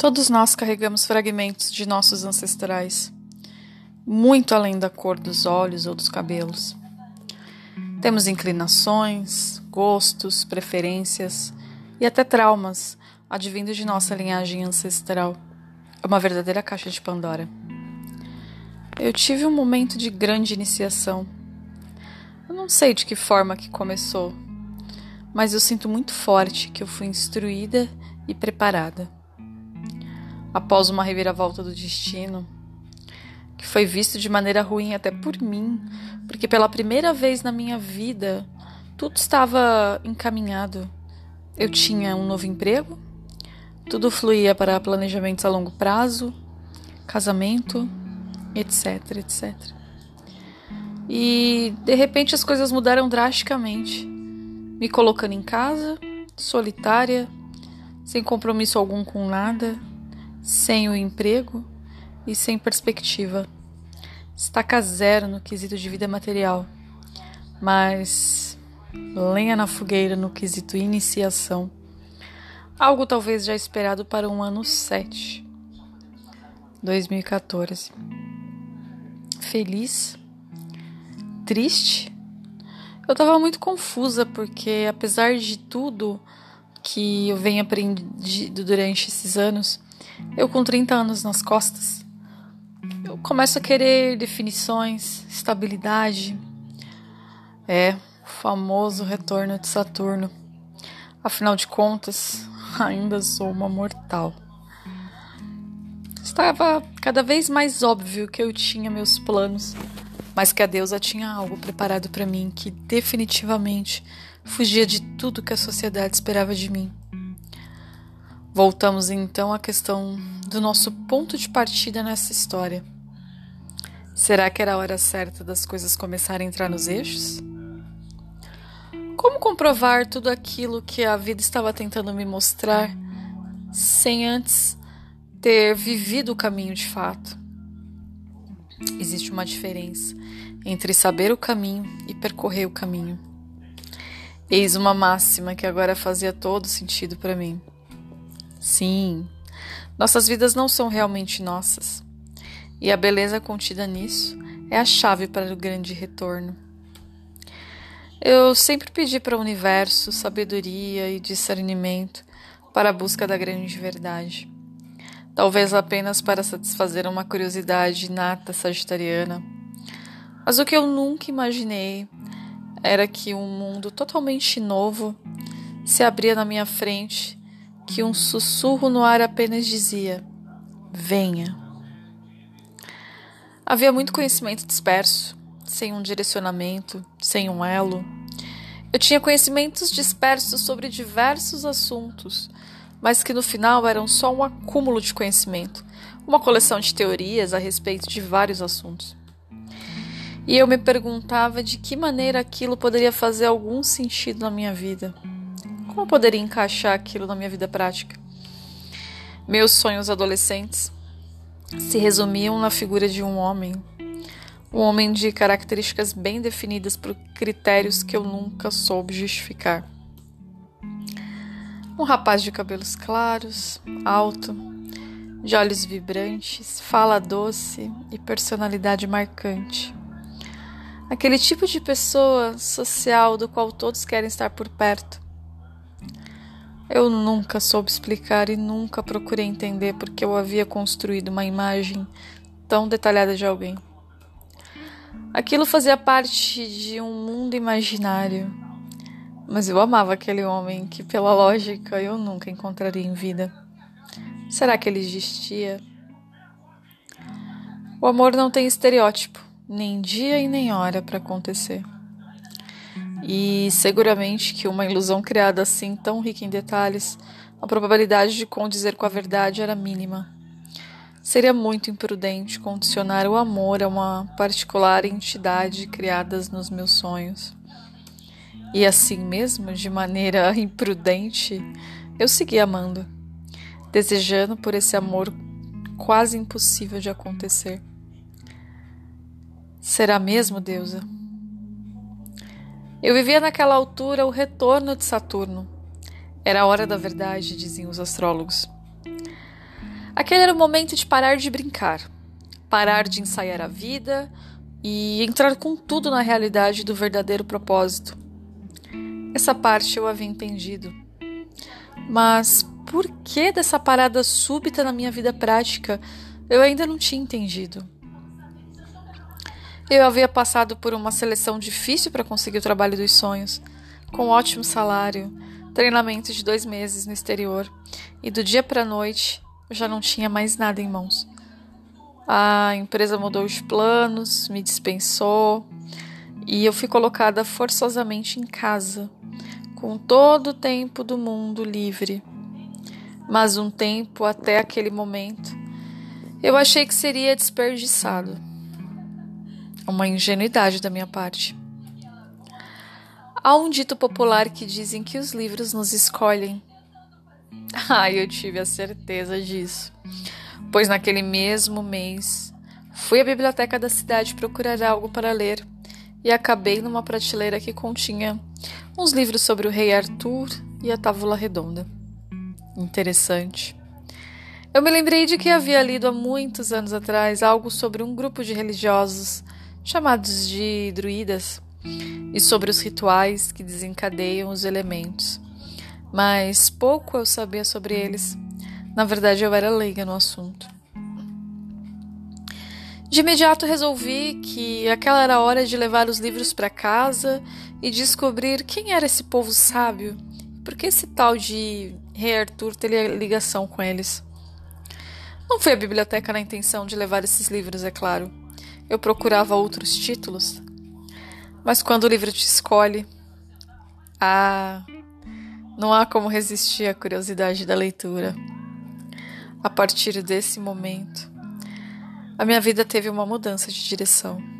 Todos nós carregamos fragmentos de nossos ancestrais, muito além da cor dos olhos ou dos cabelos. Temos inclinações, gostos, preferências e até traumas advindos de nossa linhagem ancestral. É uma verdadeira caixa de Pandora. Eu tive um momento de grande iniciação. Eu não sei de que forma que começou, mas eu sinto muito forte que eu fui instruída e preparada após uma reviravolta do destino, que foi visto de maneira ruim até por mim, porque pela primeira vez na minha vida tudo estava encaminhado. Eu tinha um novo emprego, tudo fluía para planejamentos a longo prazo, casamento, etc, etc. E de repente as coisas mudaram drasticamente, me colocando em casa, solitária, sem compromisso algum com nada sem o emprego e sem perspectiva. Estaca zero no quesito de vida material, mas lenha na fogueira no quesito iniciação. Algo talvez já esperado para um ano 7, 2014. Feliz? Triste? Eu estava muito confusa porque, apesar de tudo que eu venho aprendido durante esses anos, eu, com 30 anos nas costas, eu começo a querer definições, estabilidade. É, o famoso retorno de Saturno. Afinal de contas, ainda sou uma mortal. Estava cada vez mais óbvio que eu tinha meus planos, mas que a deusa tinha algo preparado para mim que definitivamente fugia de tudo que a sociedade esperava de mim. Voltamos então à questão do nosso ponto de partida nessa história. Será que era a hora certa das coisas começarem a entrar nos eixos? Como comprovar tudo aquilo que a vida estava tentando me mostrar sem antes ter vivido o caminho de fato? Existe uma diferença entre saber o caminho e percorrer o caminho. Eis uma máxima que agora fazia todo sentido para mim. Sim, nossas vidas não são realmente nossas. E a beleza contida nisso é a chave para o grande retorno. Eu sempre pedi para o universo sabedoria e discernimento para a busca da grande verdade. Talvez apenas para satisfazer uma curiosidade inata sagitariana. Mas o que eu nunca imaginei era que um mundo totalmente novo se abria na minha frente que um sussurro no ar apenas dizia: Venha. Havia muito conhecimento disperso, sem um direcionamento, sem um elo. Eu tinha conhecimentos dispersos sobre diversos assuntos, mas que no final eram só um acúmulo de conhecimento, uma coleção de teorias a respeito de vários assuntos. E eu me perguntava de que maneira aquilo poderia fazer algum sentido na minha vida. Como eu poderia encaixar aquilo na minha vida prática? Meus sonhos adolescentes se resumiam na figura de um homem. Um homem de características bem definidas por critérios que eu nunca soube justificar. Um rapaz de cabelos claros, alto, de olhos vibrantes, fala doce e personalidade marcante. Aquele tipo de pessoa social do qual todos querem estar por perto eu nunca soube explicar e nunca procurei entender porque eu havia construído uma imagem tão detalhada de alguém. Aquilo fazia parte de um mundo imaginário, mas eu amava aquele homem que, pela lógica, eu nunca encontraria em vida. Será que ele existia? O amor não tem estereótipo, nem dia e nem hora para acontecer. E seguramente que uma ilusão criada assim, tão rica em detalhes, a probabilidade de condizer com a verdade era mínima. Seria muito imprudente condicionar o amor a uma particular entidade criada nos meus sonhos. E assim mesmo, de maneira imprudente, eu segui amando, desejando por esse amor quase impossível de acontecer. Será mesmo, deusa? Eu vivia naquela altura o retorno de Saturno. Era a hora da verdade, diziam os astrólogos. Aquele era o momento de parar de brincar, parar de ensaiar a vida e entrar com tudo na realidade do verdadeiro propósito. Essa parte eu havia entendido. Mas por que dessa parada súbita na minha vida prática eu ainda não tinha entendido? Eu havia passado por uma seleção difícil para conseguir o trabalho dos sonhos, com ótimo salário, treinamento de dois meses no exterior, e do dia para a noite eu já não tinha mais nada em mãos. A empresa mudou os planos, me dispensou e eu fui colocada forçosamente em casa, com todo o tempo do mundo livre. Mas um tempo até aquele momento eu achei que seria desperdiçado. Uma ingenuidade da minha parte. Há um dito popular que dizem que os livros nos escolhem. Ah, eu tive a certeza disso pois naquele mesmo mês fui à biblioteca da cidade procurar algo para ler e acabei numa prateleira que continha uns livros sobre o rei Arthur e a Távola Redonda. Interessante. Eu me lembrei de que havia lido há muitos anos atrás algo sobre um grupo de religiosos chamados de druidas e sobre os rituais que desencadeiam os elementos. Mas pouco eu sabia sobre eles. Na verdade, eu era leiga no assunto. De imediato resolvi que aquela era a hora de levar os livros para casa e descobrir quem era esse povo sábio por que esse tal de Rei Arthur teria ligação com eles. Não fui à biblioteca na intenção de levar esses livros, é claro. Eu procurava outros títulos. Mas quando o livro te escolhe, ah, não há como resistir à curiosidade da leitura. A partir desse momento, a minha vida teve uma mudança de direção.